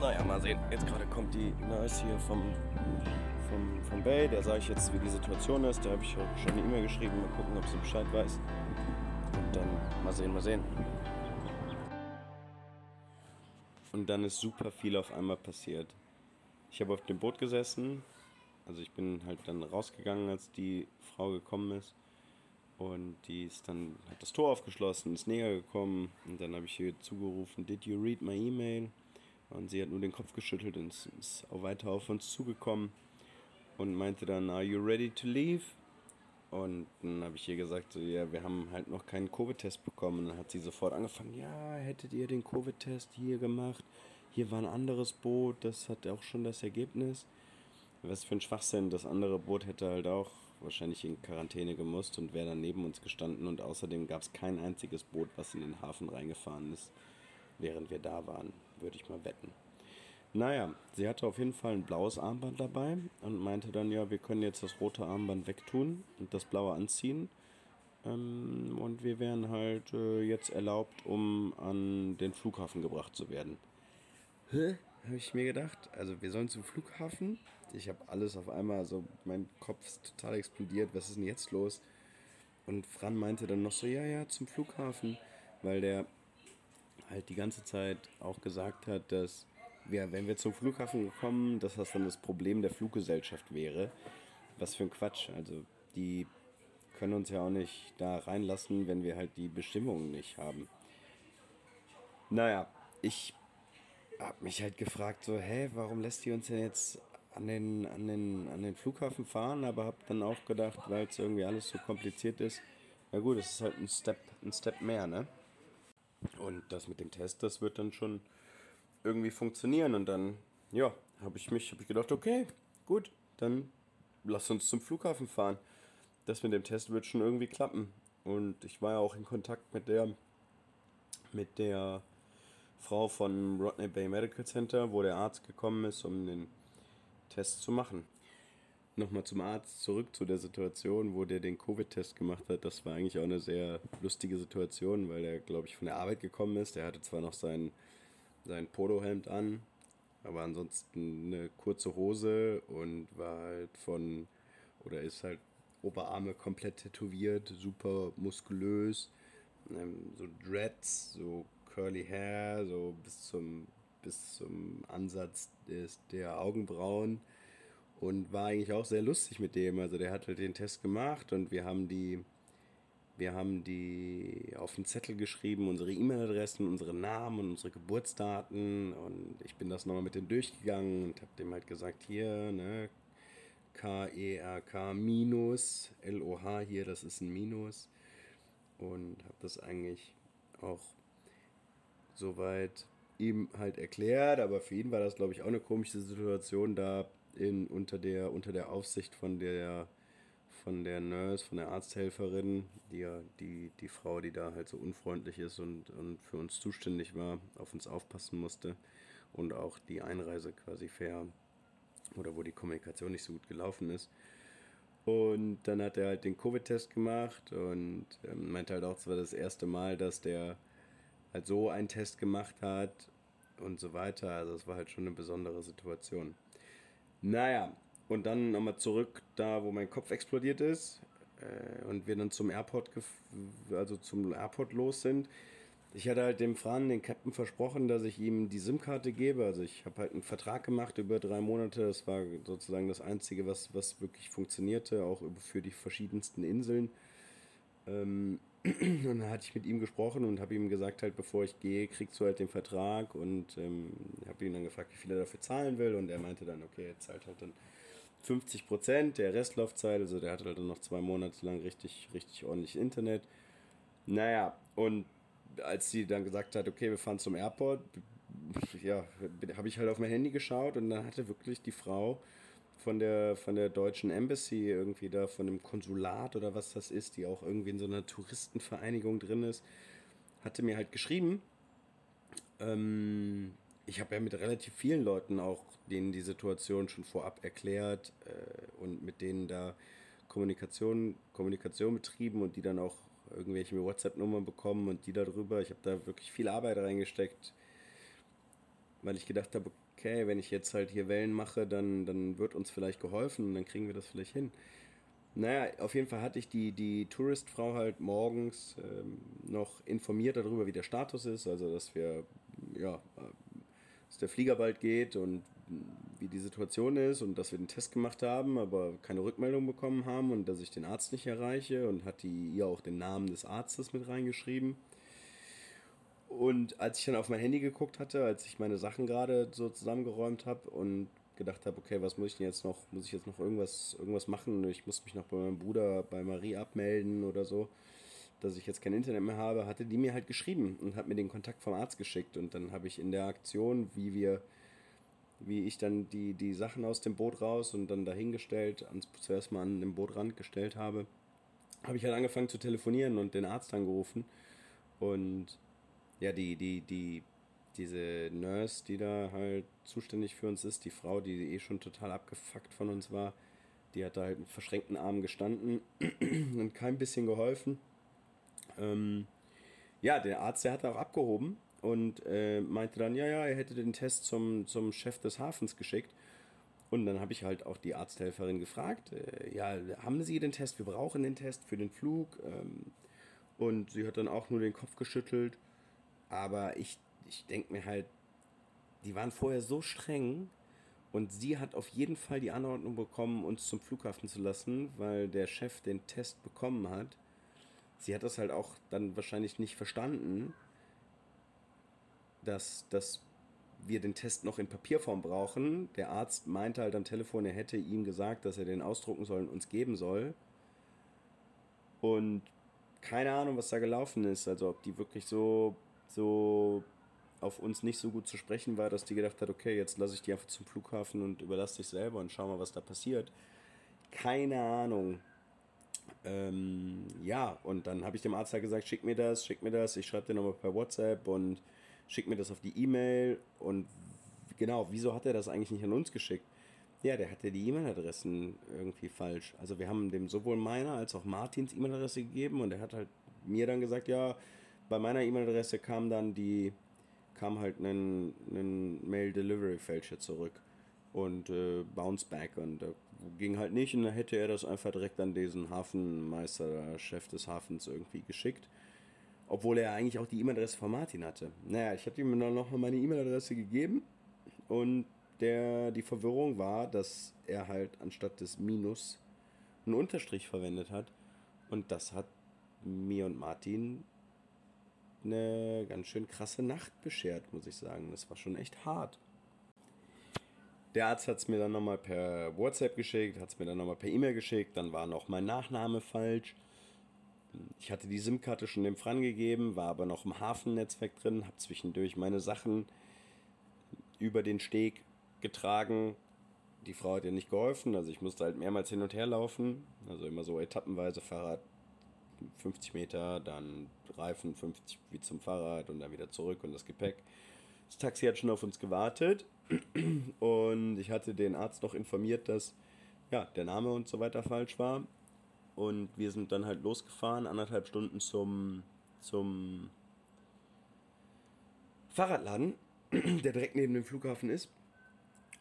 Naja, mal sehen. Jetzt gerade kommt die Nurse hier vom, vom, vom Bay. Der sage ich jetzt, wie die Situation ist. Da habe ich schon eine E-Mail geschrieben. Mal gucken, ob sie Bescheid weiß. Und dann mal sehen, mal sehen. Und dann ist super viel auf einmal passiert. Ich habe auf dem Boot gesessen. Also ich bin halt dann rausgegangen, als die Frau gekommen ist. Und die ist dann, hat das Tor aufgeschlossen, ist näher gekommen. Und dann habe ich hier zugerufen, did you read my email? Und sie hat nur den Kopf geschüttelt und ist auch weiter auf uns zugekommen und meinte dann, are you ready to leave? Und dann habe ich ihr gesagt, so, ja, wir haben halt noch keinen Covid-Test bekommen. Und dann hat sie sofort angefangen, ja, hättet ihr den Covid-Test hier gemacht? Hier war ein anderes Boot, das hat auch schon das Ergebnis. Was für ein Schwachsinn, das andere Boot hätte halt auch wahrscheinlich in Quarantäne gemusst und wäre dann neben uns gestanden. Und außerdem gab es kein einziges Boot, was in den Hafen reingefahren ist, während wir da waren, würde ich mal wetten. Naja, sie hatte auf jeden Fall ein blaues Armband dabei und meinte dann, ja, wir können jetzt das rote Armband wegtun und das blaue anziehen. Ähm, und wir wären halt äh, jetzt erlaubt, um an den Flughafen gebracht zu werden. Hä? Habe ich mir gedacht. Also wir sollen zum Flughafen. Ich habe alles auf einmal, also mein Kopf ist total explodiert. Was ist denn jetzt los? Und Fran meinte dann noch so, ja, ja, zum Flughafen, weil der halt die ganze Zeit auch gesagt hat, dass ja, wenn wir zum Flughafen kommen, dass das dann das Problem der Fluggesellschaft wäre. Was für ein Quatsch. Also die können uns ja auch nicht da reinlassen, wenn wir halt die Bestimmungen nicht haben. Naja, ich habe mich halt gefragt, so, hä, warum lässt die uns denn jetzt an den, an den, an den Flughafen fahren? Aber habe dann auch gedacht, weil es irgendwie alles so kompliziert ist, na gut, es ist halt ein Step, ein Step mehr, ne? Und das mit dem Test, das wird dann schon irgendwie funktionieren. Und dann, ja, habe ich mich hab ich gedacht, okay, gut, dann lass uns zum Flughafen fahren. Das mit dem Test wird schon irgendwie klappen. Und ich war ja auch in Kontakt mit der, mit der Frau von Rodney Bay Medical Center, wo der Arzt gekommen ist, um den Test zu machen. Nochmal zum Arzt zurück zu der Situation, wo der den Covid-Test gemacht hat. Das war eigentlich auch eine sehr lustige Situation, weil er, glaube ich, von der Arbeit gekommen ist. Der hatte zwar noch seinen sein Polohemd an, aber ansonsten eine kurze Hose und war halt von, oder ist halt Oberarme komplett tätowiert, super muskulös, ähm, so Dreads, so curly hair, so bis zum, bis zum Ansatz des, der Augenbrauen und war eigentlich auch sehr lustig mit dem. Also der hat halt den Test gemacht und wir haben die wir haben die auf den Zettel geschrieben, unsere E-Mail-Adressen, unsere Namen und unsere Geburtsdaten. Und ich bin das nochmal mit dem durchgegangen und habe dem halt gesagt, hier, ne, K-E-R-K minus, L-O-H hier, das ist ein Minus. Und habe das eigentlich auch soweit ihm halt erklärt, aber für ihn war das, glaube ich, auch eine komische Situation da in, unter, der, unter der Aufsicht von der von der Nurse, von der Arzthelferin, die die, die Frau, die da halt so unfreundlich ist und, und für uns zuständig war, auf uns aufpassen musste und auch die Einreise quasi fair oder wo die Kommunikation nicht so gut gelaufen ist. Und dann hat er halt den Covid-Test gemacht und ähm, meinte halt auch, es war das erste Mal, dass der halt so einen Test gemacht hat und so weiter. Also es war halt schon eine besondere Situation. Naja, und dann nochmal zurück da, wo mein Kopf explodiert ist äh, und wir dann zum Airport, also zum Airport los sind. Ich hatte halt dem Fran, den Captain, versprochen, dass ich ihm die SIM-Karte gebe. Also ich habe halt einen Vertrag gemacht über drei Monate. Das war sozusagen das Einzige, was, was wirklich funktionierte, auch für die verschiedensten Inseln. Ähm, und dann hatte ich mit ihm gesprochen und habe ihm gesagt, halt bevor ich gehe, kriegst du halt den Vertrag. Und ähm, habe ihn dann gefragt, wie viel er dafür zahlen will. Und er meinte dann, okay, er zahlt halt dann 50 Prozent der Restlaufzeit, also der hatte halt dann noch zwei Monate lang richtig, richtig ordentlich Internet. Naja, und als sie dann gesagt hat, okay, wir fahren zum Airport, ja, habe ich halt auf mein Handy geschaut. Und dann hatte wirklich die Frau von der, von der deutschen Embassy irgendwie da, von dem Konsulat oder was das ist, die auch irgendwie in so einer Touristenvereinigung drin ist, hatte mir halt geschrieben, ähm, ich habe ja mit relativ vielen Leuten auch denen die Situation schon vorab erklärt äh, und mit denen da Kommunikation, Kommunikation betrieben und die dann auch irgendwelche WhatsApp-Nummern bekommen und die darüber. Ich habe da wirklich viel Arbeit reingesteckt, weil ich gedacht habe, okay, wenn ich jetzt halt hier Wellen mache, dann, dann wird uns vielleicht geholfen und dann kriegen wir das vielleicht hin. Naja, auf jeden Fall hatte ich die, die Touristfrau halt morgens ähm, noch informiert darüber, wie der Status ist, also dass wir, ja, dass der Flieger bald geht und wie die Situation ist und dass wir den Test gemacht haben, aber keine Rückmeldung bekommen haben und dass ich den Arzt nicht erreiche und hat die ihr auch den Namen des Arztes mit reingeschrieben. Und als ich dann auf mein Handy geguckt hatte, als ich meine Sachen gerade so zusammengeräumt habe und gedacht habe, okay, was muss ich denn jetzt noch? Muss ich jetzt noch irgendwas, irgendwas machen? Ich muss mich noch bei meinem Bruder, bei Marie abmelden oder so, dass ich jetzt kein Internet mehr habe, hatte die mir halt geschrieben und hat mir den Kontakt vom Arzt geschickt. Und dann habe ich in der Aktion, wie wir wie ich dann die, die Sachen aus dem Boot raus und dann dahingestellt, ans, zuerst mal an den Bootrand gestellt habe, habe ich halt angefangen zu telefonieren und den Arzt angerufen. Und ja, die, die, die, diese Nurse, die da halt zuständig für uns ist, die Frau, die eh schon total abgefuckt von uns war, die hat da halt mit verschränkten Armen gestanden und kein bisschen geholfen. Ähm, ja, der Arzt, der hat auch abgehoben und äh, meinte dann, ja, ja, er hätte den Test zum, zum Chef des Hafens geschickt. Und dann habe ich halt auch die Arzthelferin gefragt, äh, ja, haben Sie den Test? Wir brauchen den Test für den Flug. Ähm, und sie hat dann auch nur den Kopf geschüttelt. Aber ich, ich denke mir halt, die waren vorher so streng und sie hat auf jeden Fall die Anordnung bekommen, uns zum Flughafen zu lassen, weil der Chef den Test bekommen hat. Sie hat das halt auch dann wahrscheinlich nicht verstanden dass, dass wir den Test noch in Papierform brauchen. Der Arzt meinte halt am Telefon, er hätte ihm gesagt, dass er den ausdrucken soll und uns geben soll. Und keine Ahnung, was da gelaufen ist. Also ob die wirklich so, so auf uns nicht so gut zu sprechen war, dass die gedacht hat, okay, jetzt lasse ich die einfach zum Flughafen und überlasse dich selber und schau mal, was da passiert. Keine Ahnung. Ähm, ja, und dann habe ich dem Arzt halt gesagt, schick mir das, schick mir das, ich schreibe dir nochmal per WhatsApp und schickt mir das auf die E-Mail und genau, wieso hat er das eigentlich nicht an uns geschickt? Ja, der hatte die E-Mail-Adressen irgendwie falsch. Also wir haben dem sowohl meiner als auch Martins E-Mail-Adresse gegeben und er hat halt mir dann gesagt, ja, bei meiner E-Mail-Adresse kam dann die, kam halt ein, Mail-Delivery-Fälscher zurück und äh, Bounce Back und äh, ging halt nicht und dann hätte er das einfach direkt an diesen Hafenmeister, Chef des Hafens irgendwie geschickt. Obwohl er eigentlich auch die E-Mail-Adresse von Martin hatte. Naja, ich habe ihm dann nochmal meine E-Mail-Adresse gegeben und der, die Verwirrung war, dass er halt anstatt des Minus einen Unterstrich verwendet hat. Und das hat mir und Martin eine ganz schön krasse Nacht beschert, muss ich sagen. Das war schon echt hart. Der Arzt hat es mir dann nochmal per WhatsApp geschickt, hat es mir dann nochmal per E-Mail geschickt, dann war noch mein Nachname falsch. Ich hatte die SIM-Karte schon dem Fran gegeben, war aber noch im Hafennetzwerk drin, habe zwischendurch meine Sachen über den Steg getragen. Die Frau hat ja nicht geholfen, also ich musste halt mehrmals hin und her laufen, also immer so etappenweise Fahrrad 50 Meter, dann Reifen 50 wie zum Fahrrad und dann wieder zurück und das Gepäck. Das Taxi hat schon auf uns gewartet und ich hatte den Arzt noch informiert, dass ja, der Name und so weiter falsch war und wir sind dann halt losgefahren, anderthalb Stunden zum, zum Fahrradladen, der direkt neben dem Flughafen ist,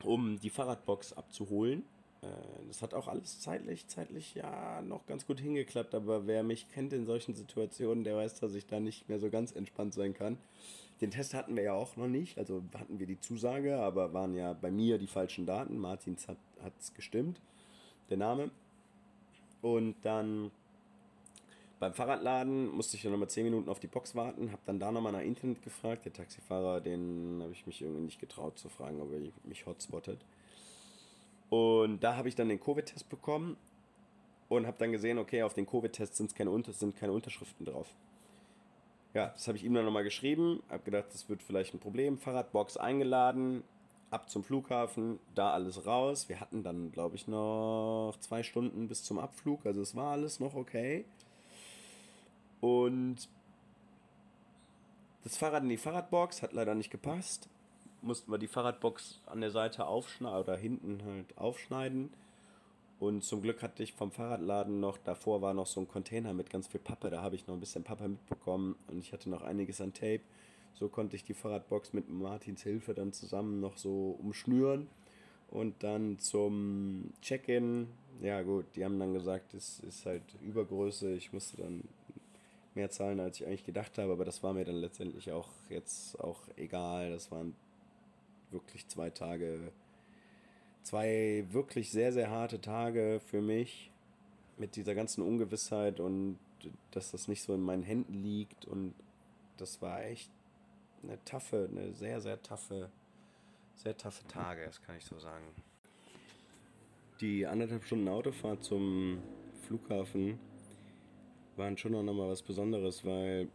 um die Fahrradbox abzuholen. Äh, das hat auch alles zeitlich, zeitlich ja noch ganz gut hingeklappt, aber wer mich kennt in solchen Situationen, der weiß, dass ich da nicht mehr so ganz entspannt sein kann. Den Test hatten wir ja auch noch nicht, also hatten wir die Zusage, aber waren ja bei mir die falschen Daten. Martins hat es gestimmt, der Name. Und dann beim Fahrradladen musste ich dann nochmal 10 Minuten auf die Box warten, habe dann da nochmal nach Internet gefragt. Der Taxifahrer, den habe ich mich irgendwie nicht getraut zu fragen, ob er mich hotspottet. Und da habe ich dann den Covid-Test bekommen und habe dann gesehen, okay, auf den Covid-Test sind keine, sind keine Unterschriften drauf. Ja, das habe ich ihm dann nochmal geschrieben, habe gedacht, das wird vielleicht ein Problem. Fahrradbox eingeladen, ab zum Flughafen, da alles raus. Wir hatten dann, glaube ich, noch zwei Stunden bis zum Abflug, also es war alles noch okay. Und das Fahrrad in die Fahrradbox hat leider nicht gepasst. Mussten wir die Fahrradbox an der Seite aufschneiden oder hinten halt aufschneiden. Und zum Glück hatte ich vom Fahrradladen noch, davor war noch so ein Container mit ganz viel Pappe, da habe ich noch ein bisschen Pappe mitbekommen und ich hatte noch einiges an Tape So konnte ich die Fahrradbox mit Martins Hilfe dann zusammen noch so umschnüren. Und dann zum Check-in, ja gut, die haben dann gesagt, es ist halt Übergröße. Ich musste dann mehr zahlen, als ich eigentlich gedacht habe, aber das war mir dann letztendlich auch jetzt auch egal. Das waren wirklich zwei Tage, zwei wirklich sehr, sehr harte Tage für mich mit dieser ganzen Ungewissheit und dass das nicht so in meinen Händen liegt und das war echt eine taffe, eine sehr, sehr taffe, sehr taffe Tage, das kann ich so sagen. Die anderthalb Stunden Autofahrt zum Flughafen waren schon noch mal was Besonderes, weil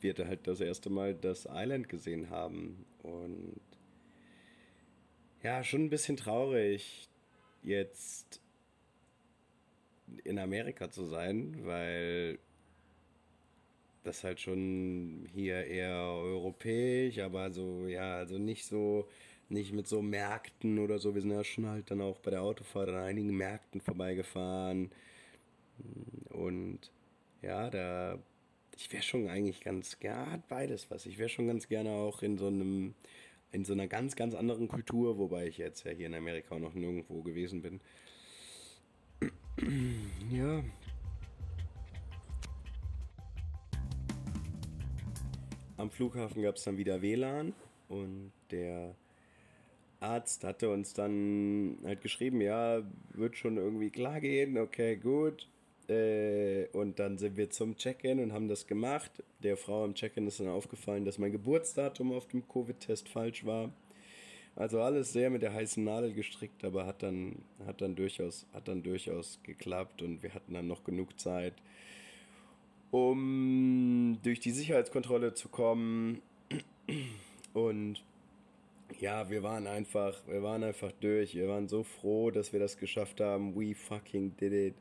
wir da halt das erste Mal das Island gesehen haben und ja, schon ein bisschen traurig jetzt in Amerika zu sein, weil das halt schon hier eher europäisch, aber so, ja, also nicht so, nicht mit so Märkten oder so. Wir sind ja schon halt dann auch bei der Autofahrt an einigen Märkten vorbeigefahren. Und ja, da, ich wäre schon eigentlich ganz, ja, hat beides was. Ich wäre schon ganz gerne auch in so einem, in so einer ganz, ganz anderen Kultur, wobei ich jetzt ja hier in Amerika noch nirgendwo gewesen bin. Ja. Am Flughafen gab es dann wieder WLAN und der Arzt hatte uns dann halt geschrieben, ja, wird schon irgendwie klar gehen, okay, gut. Äh, und dann sind wir zum Check-in und haben das gemacht. Der Frau im Check-in ist dann aufgefallen, dass mein Geburtsdatum auf dem Covid-Test falsch war. Also alles sehr mit der heißen Nadel gestrickt, aber hat dann, hat dann, durchaus, hat dann durchaus geklappt und wir hatten dann noch genug Zeit, um durch die Sicherheitskontrolle zu kommen. Und ja, wir waren einfach, wir waren einfach durch. Wir waren so froh, dass wir das geschafft haben. We fucking did it.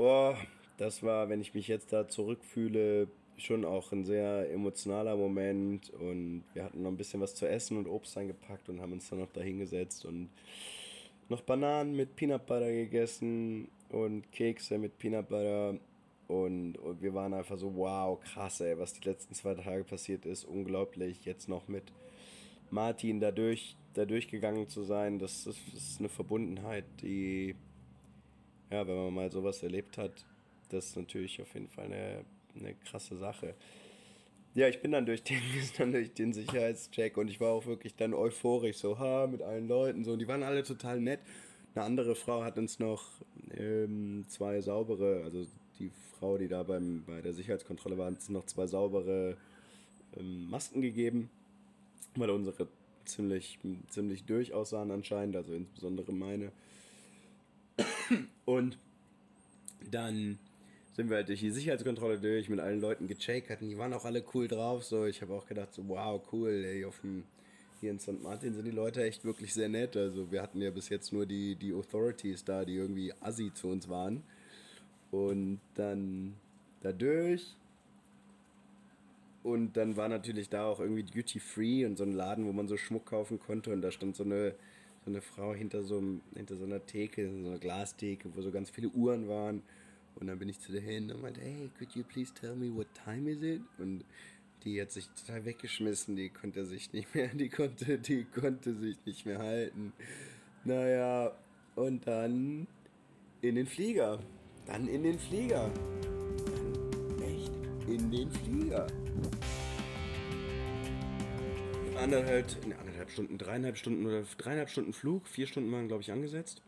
Oh, das war, wenn ich mich jetzt da zurückfühle, schon auch ein sehr emotionaler Moment. Und wir hatten noch ein bisschen was zu essen und Obst eingepackt und haben uns dann noch da hingesetzt und noch Bananen mit Peanut Butter gegessen und Kekse mit Peanut Butter. Und, und wir waren einfach so, wow, krass, ey, was die letzten zwei Tage passiert ist, unglaublich. Jetzt noch mit Martin dadurch, da durchgegangen zu sein, das, das ist eine Verbundenheit, die, ja, wenn man mal sowas erlebt hat, das ist natürlich auf jeden Fall eine eine krasse Sache. Ja, ich bin dann durch den, dann durch den Sicherheitscheck und ich war auch wirklich dann euphorisch, so, ha, mit allen Leuten, so, und die waren alle total nett. Eine andere Frau hat uns noch ähm, zwei saubere, also die Frau, die da beim, bei der Sicherheitskontrolle war, hat uns noch zwei saubere ähm, Masken gegeben, weil unsere ziemlich, ziemlich durch aussahen anscheinend, also insbesondere meine. Und dann sind wir halt durch die Sicherheitskontrolle durch, mit allen Leuten gecheckt hatten. Die waren auch alle cool drauf. So, ich habe auch gedacht, so, wow, cool, ey, auf dem, hier in St. Martin sind die Leute echt wirklich sehr nett. Also wir hatten ja bis jetzt nur die, die Authorities da, die irgendwie assi zu uns waren. Und dann dadurch. Und dann war natürlich da auch irgendwie Duty Free und so ein Laden, wo man so Schmuck kaufen konnte. Und da stand so eine, so eine Frau hinter so, hinter so einer Theke, so einer Glastheke, wo so ganz viele Uhren waren. Und dann bin ich zu der hin und meinte, hey, could you please tell me what time is it? Und die hat sich total weggeschmissen, die konnte sich nicht mehr, die konnte, die konnte sich nicht mehr halten. Naja, und dann in den Flieger. Dann in den Flieger. Dann echt in den Flieger. Anderthalb, anderthalb Stunden, dreieinhalb Stunden oder dreieinhalb Stunden Flug, vier Stunden waren, glaube ich, angesetzt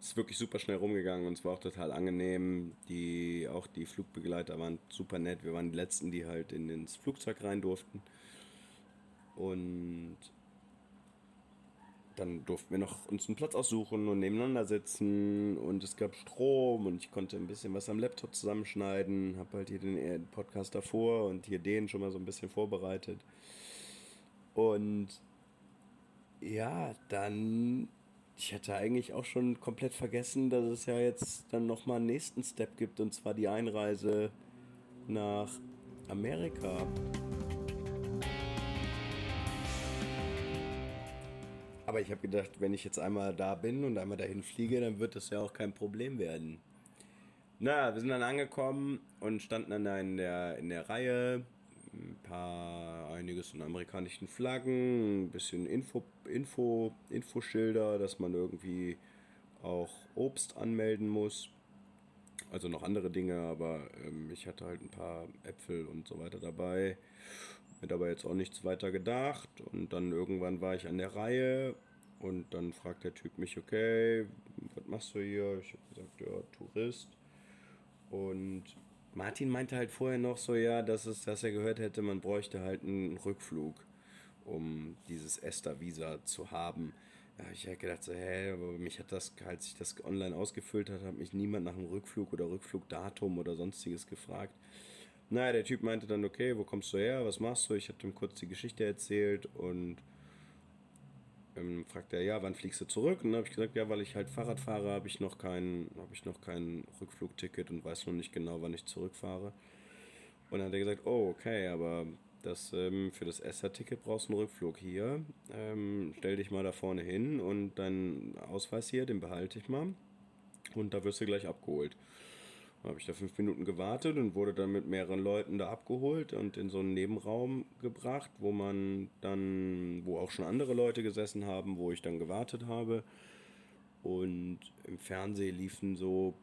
ist wirklich super schnell rumgegangen und es war auch total angenehm. Die, auch die Flugbegleiter waren super nett. Wir waren die Letzten, die halt in, ins Flugzeug rein durften. Und dann durften wir noch uns einen Platz aussuchen und nebeneinander sitzen und es gab Strom und ich konnte ein bisschen was am Laptop zusammenschneiden, habe halt hier den Podcast davor und hier den schon mal so ein bisschen vorbereitet. Und ja, dann ich hatte eigentlich auch schon komplett vergessen, dass es ja jetzt dann nochmal einen nächsten Step gibt und zwar die Einreise nach Amerika. Aber ich habe gedacht, wenn ich jetzt einmal da bin und einmal dahin fliege, dann wird das ja auch kein Problem werden. Na, wir sind dann angekommen und standen dann in der, in der Reihe ein paar, einiges in amerikanischen Flaggen, ein bisschen Info, Info, Infoschilder, dass man irgendwie auch Obst anmelden muss. Also noch andere Dinge, aber ähm, ich hatte halt ein paar Äpfel und so weiter dabei. Mir dabei jetzt auch nichts weiter gedacht. Und dann irgendwann war ich an der Reihe und dann fragt der Typ mich, okay, was machst du hier? Ich habe gesagt, ja, Tourist. Und Martin meinte halt vorher noch so, ja, dass, es, dass er gehört hätte, man bräuchte halt einen Rückflug, um dieses Esther-Visa zu haben. Da ich halt gedacht, so, hä, aber mich hat das, als ich das online ausgefüllt hat, hat mich niemand nach einem Rückflug oder Rückflugdatum oder sonstiges gefragt. Naja, der Typ meinte dann, okay, wo kommst du her, was machst du? Ich habe ihm kurz die Geschichte erzählt und ähm, fragt er, ja, wann fliegst du zurück? Und dann habe ich gesagt, ja, weil ich halt Fahrrad fahre, habe ich noch kein, habe ich noch kein Rückflugticket und weiß noch nicht genau, wann ich zurückfahre. Und dann hat er gesagt, oh, okay, aber das, ähm, für das ESSA-Ticket brauchst du einen Rückflug hier. Ähm, stell dich mal da vorne hin und deinen Ausweis hier, den behalte ich mal. Und da wirst du gleich abgeholt. Habe ich da fünf Minuten gewartet und wurde dann mit mehreren Leuten da abgeholt und in so einen Nebenraum gebracht, wo man dann, wo auch schon andere Leute gesessen haben, wo ich dann gewartet habe. Und im Fernsehen liefen so,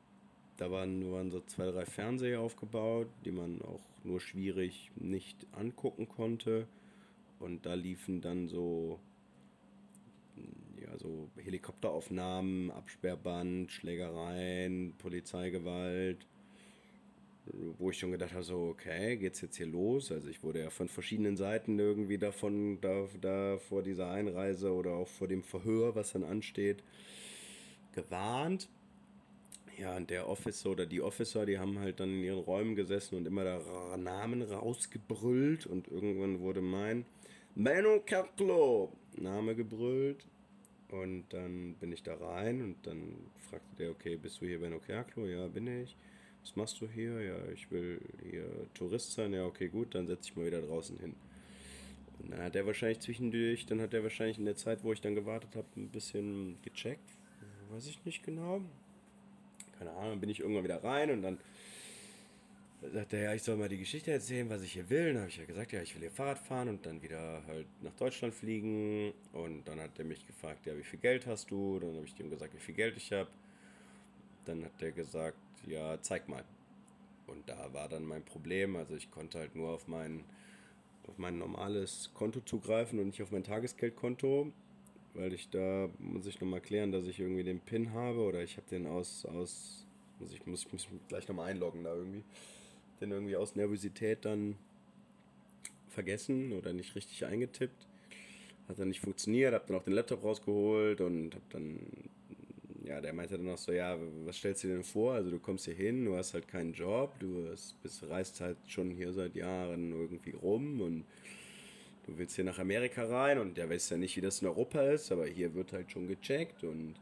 da waren, waren so zwei, drei Fernseher aufgebaut, die man auch nur schwierig nicht angucken konnte. Und da liefen dann so, ja, so Helikopteraufnahmen, Absperrband, Schlägereien, Polizeigewalt, wo ich schon gedacht habe, so, okay, geht's jetzt hier los? Also ich wurde ja von verschiedenen Seiten irgendwie davon, da, da vor dieser Einreise oder auch vor dem Verhör, was dann ansteht, gewarnt. Ja, und der Officer oder die Officer, die haben halt dann in ihren Räumen gesessen und immer da Namen rausgebrüllt und irgendwann wurde mein Menno Kerklo Name gebrüllt und dann bin ich da rein und dann fragte der, okay, bist du hier Benno Kerklo? Ja, bin ich. Was machst du hier? Ja, ich will hier Tourist sein. Ja, okay, gut, dann setze ich mal wieder draußen hin. Und dann hat er wahrscheinlich zwischendurch, dann hat er wahrscheinlich in der Zeit, wo ich dann gewartet habe, ein bisschen gecheckt. Weiß ich nicht genau. Keine Ahnung, dann bin ich irgendwann wieder rein und dann sagt er, ja, ich soll mal die Geschichte erzählen, was ich hier will. Dann habe ich ja gesagt, ja, ich will hier Fahrrad fahren und dann wieder halt nach Deutschland fliegen. Und dann hat er mich gefragt, ja, wie viel Geld hast du? Dann habe ich ihm gesagt, wie viel Geld ich habe. Dann hat er gesagt, ja, zeig mal. Und da war dann mein Problem. Also ich konnte halt nur auf mein, auf mein normales Konto zugreifen und nicht auf mein Tagesgeldkonto. Weil ich da, muss ich nochmal klären, dass ich irgendwie den PIN habe oder ich habe den aus, aus, muss ich muss, muss mich gleich nochmal einloggen da irgendwie den irgendwie aus Nervosität dann vergessen oder nicht richtig eingetippt. Hat dann nicht funktioniert, hab dann auch den Laptop rausgeholt und hab dann, ja, der meinte dann auch so, ja, was stellst du dir denn vor? Also du kommst hier hin, du hast halt keinen Job, du bist, reist halt schon hier seit Jahren irgendwie rum und du willst hier nach Amerika rein und der weiß ja nicht, wie das in Europa ist, aber hier wird halt schon gecheckt und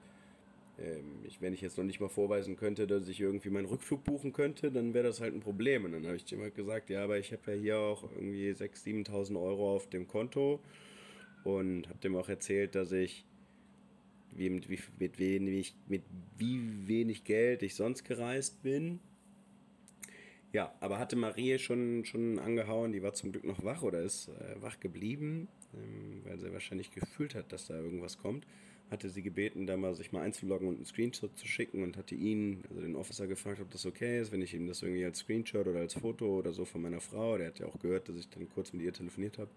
ich, wenn ich jetzt noch nicht mal vorweisen könnte, dass ich irgendwie meinen Rückflug buchen könnte, dann wäre das halt ein Problem. Und dann habe ich ihm halt gesagt, ja, aber ich habe ja hier auch irgendwie 6.000, 7.000 Euro auf dem Konto und habe dem auch erzählt, dass ich wie, mit, wie, mit, wenig, mit wie wenig Geld ich sonst gereist bin. Ja, aber hatte Marie schon, schon angehauen, die war zum Glück noch wach oder ist äh, wach geblieben, ähm, weil sie wahrscheinlich gefühlt hat, dass da irgendwas kommt hatte sie gebeten, da mal sich mal einzuloggen und einen Screenshot zu schicken und hatte ihn, also den Officer, gefragt, ob das okay ist, wenn ich ihm das irgendwie als Screenshot oder als Foto oder so von meiner Frau, der hat ja auch gehört, dass ich dann kurz mit ihr telefoniert habe,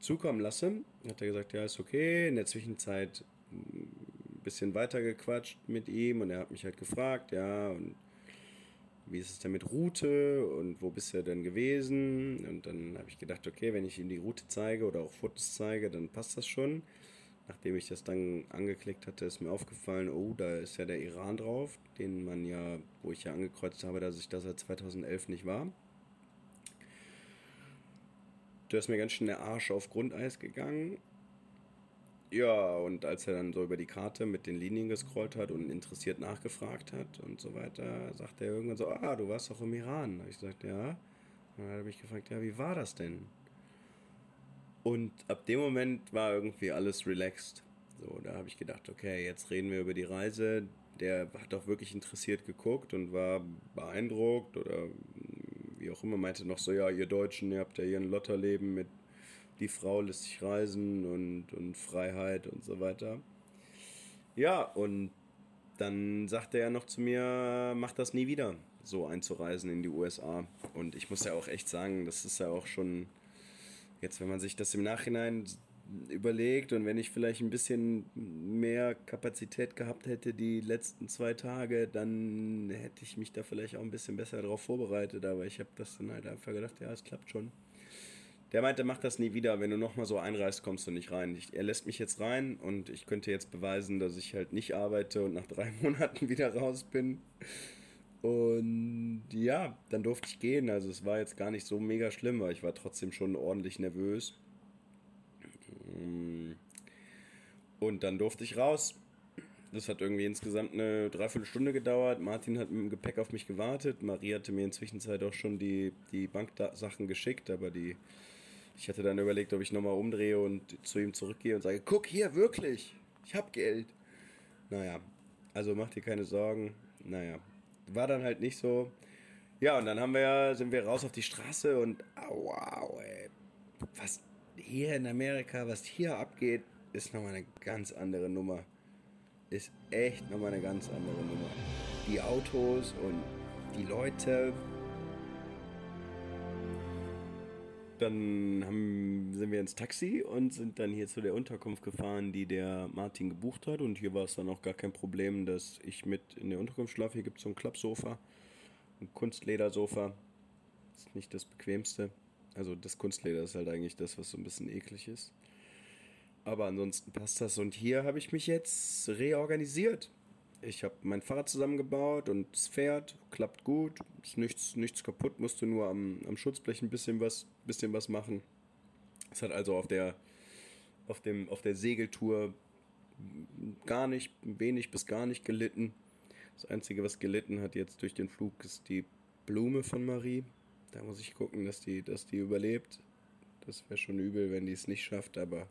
zukommen lasse. Hat er gesagt, ja, ist okay. In der Zwischenzeit ein bisschen weiter gequatscht mit ihm und er hat mich halt gefragt, ja, und wie ist es denn mit Route und wo bist du denn gewesen? Und dann habe ich gedacht, okay, wenn ich ihm die Route zeige oder auch Fotos zeige, dann passt das schon nachdem ich das dann angeklickt hatte, ist mir aufgefallen, oh, da ist ja der Iran drauf, den man ja, wo ich ja angekreuzt habe, dass ich das seit 2011 nicht war. Da ist mir ganz schön der Arsch auf Grundeis gegangen. Ja, und als er dann so über die Karte mit den Linien gescrollt hat und interessiert nachgefragt hat und so weiter, sagte er irgendwann so, ah, du warst doch im Iran. Da ich gesagt, ja. Und dann hat er mich gefragt, ja, wie war das denn? Und ab dem Moment war irgendwie alles relaxed. So, da habe ich gedacht, okay, jetzt reden wir über die Reise. Der hat auch wirklich interessiert geguckt und war beeindruckt oder wie auch immer, meinte noch so, ja, ihr Deutschen, ihr habt ja hier ein Lotterleben mit die Frau lässt sich reisen und, und Freiheit und so weiter. Ja, und dann sagte er noch zu mir, mach das nie wieder, so einzureisen in die USA. Und ich muss ja auch echt sagen, das ist ja auch schon, jetzt wenn man sich das im Nachhinein überlegt und wenn ich vielleicht ein bisschen mehr Kapazität gehabt hätte die letzten zwei Tage, dann hätte ich mich da vielleicht auch ein bisschen besser darauf vorbereitet. Aber ich habe das dann halt einfach gedacht, ja, es klappt schon. Der meinte, mach das nie wieder. Wenn du nochmal so einreist, kommst du nicht rein. Ich, er lässt mich jetzt rein und ich könnte jetzt beweisen, dass ich halt nicht arbeite und nach drei Monaten wieder raus bin. Und ja, dann durfte ich gehen. Also es war jetzt gar nicht so mega schlimm, aber ich war trotzdem schon ordentlich nervös. Und dann durfte ich raus. Das hat irgendwie insgesamt eine Dreiviertelstunde gedauert. Martin hat mit dem Gepäck auf mich gewartet. Marie hatte mir inzwischen auch schon die, die Banksachen geschickt, aber die. Ich hatte dann überlegt, ob ich nochmal umdrehe und zu ihm zurückgehe und sage, guck hier, wirklich, ich hab Geld. Naja, also mach dir keine Sorgen. Naja, war dann halt nicht so. Ja, und dann haben wir, sind wir raus auf die Straße und wow, ey, was hier in Amerika, was hier abgeht, ist nochmal eine ganz andere Nummer. Ist echt nochmal eine ganz andere Nummer. Die Autos und die Leute. Dann haben, sind wir ins Taxi und sind dann hier zu der Unterkunft gefahren, die der Martin gebucht hat. Und hier war es dann auch gar kein Problem, dass ich mit in der Unterkunft schlafe. Hier gibt es so ein Klappsofa, ein Kunstledersofa. Ist nicht das bequemste. Also das Kunstleder ist halt eigentlich das, was so ein bisschen eklig ist. Aber ansonsten passt das. Und hier habe ich mich jetzt reorganisiert. Ich habe mein Fahrrad zusammengebaut und es fährt, klappt gut, ist nichts, nichts kaputt, musste nur am, am Schutzblech ein bisschen was, bisschen was machen. Es hat also auf der, auf, dem, auf der Segeltour gar nicht, wenig bis gar nicht gelitten. Das Einzige, was gelitten hat jetzt durch den Flug, ist die Blume von Marie. Da muss ich gucken, dass die, dass die überlebt. Das wäre schon übel, wenn die es nicht schafft, aber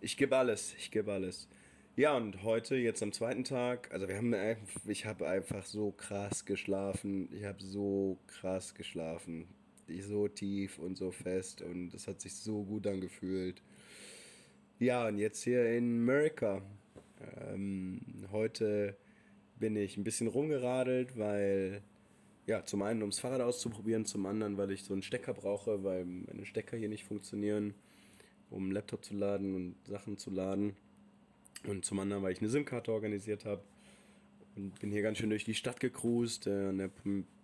ich gebe alles, ich gebe alles. Ja, und heute, jetzt am zweiten Tag, also wir haben einfach, ich habe einfach so krass geschlafen. Ich habe so krass geschlafen. Ich so tief und so fest und es hat sich so gut angefühlt. Ja, und jetzt hier in Amerika. Ähm, heute bin ich ein bisschen rumgeradelt, weil ja, zum einen, um das Fahrrad auszuprobieren, zum anderen, weil ich so einen Stecker brauche, weil meine Stecker hier nicht funktionieren, um einen Laptop zu laden und Sachen zu laden. Und zum anderen, weil ich eine SIM-Karte organisiert habe. Und bin hier ganz schön durch die Stadt gecruised, äh, an der,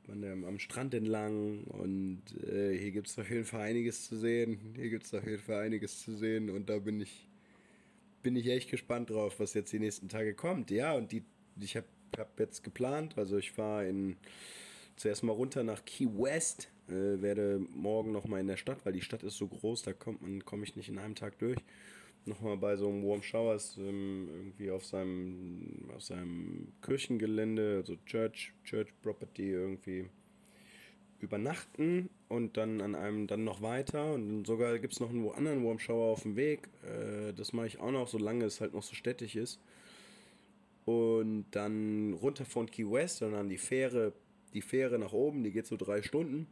an der, am Strand entlang. Und äh, hier gibt es auf jeden Fall einiges zu sehen. Hier gibt es auf jeden Fall einiges zu sehen. Und da bin ich, bin ich echt gespannt drauf, was jetzt die nächsten Tage kommt. Ja, und die, ich habe hab jetzt geplant, also ich fahre in zuerst mal runter nach Key West. Äh, werde morgen nochmal in der Stadt, weil die Stadt ist so groß, da kommt man, komme ich nicht in einem Tag durch. Nochmal bei so einem Warm Showers ähm, irgendwie auf seinem, auf seinem Kirchengelände, also Church, Church Property irgendwie übernachten und dann an einem dann noch weiter und sogar gibt es noch einen anderen Warm Shower auf dem Weg. Äh, das mache ich auch noch, solange es halt noch so städtisch ist. Und dann runter von Key West und dann die Fähre die Fähre nach oben, die geht so drei Stunden.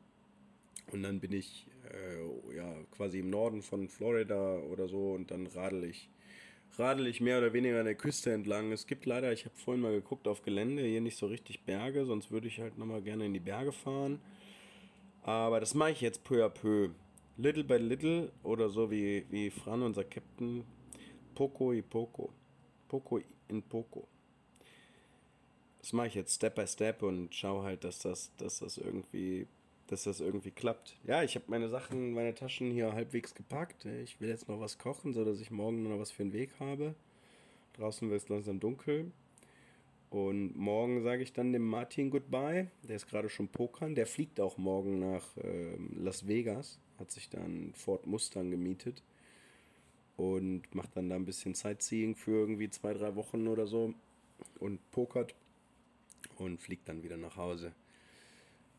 Und dann bin ich äh, ja quasi im Norden von Florida oder so und dann radel ich, radel ich mehr oder weniger an der Küste entlang. Es gibt leider, ich habe vorhin mal geguckt auf Gelände, hier nicht so richtig Berge, sonst würde ich halt nochmal gerne in die Berge fahren. Aber das mache ich jetzt peu à peu. Little by little oder so wie, wie Fran, unser Captain, Poco y Poco. Poco in Poco das mache ich jetzt Step by Step und schaue halt, dass das, dass das irgendwie, dass das irgendwie klappt. Ja, ich habe meine Sachen, meine Taschen hier halbwegs gepackt. Ich will jetzt noch was kochen, so dass ich morgen noch was für einen Weg habe. Draußen wird es langsam dunkel. Und morgen sage ich dann dem Martin Goodbye. Der ist gerade schon pokern. Der fliegt auch morgen nach äh, Las Vegas. Hat sich dann Ford Mustang gemietet. Und macht dann da ein bisschen Sightseeing für irgendwie zwei, drei Wochen oder so. Und pokert und fliegt dann wieder nach Hause.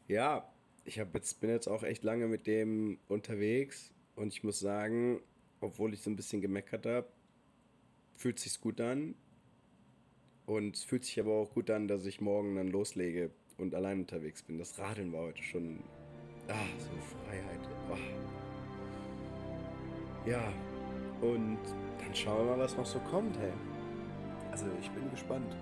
Ja, ich hab jetzt, bin jetzt auch echt lange mit dem unterwegs und ich muss sagen, obwohl ich so ein bisschen gemeckert habe, fühlt sich gut an. Und es fühlt sich aber auch gut an, dass ich morgen dann loslege und allein unterwegs bin. Das Radeln war heute schon Ah, so Freiheit. Oh. Ja, und dann schauen wir mal, was noch so kommt, hey. Also ich bin gespannt.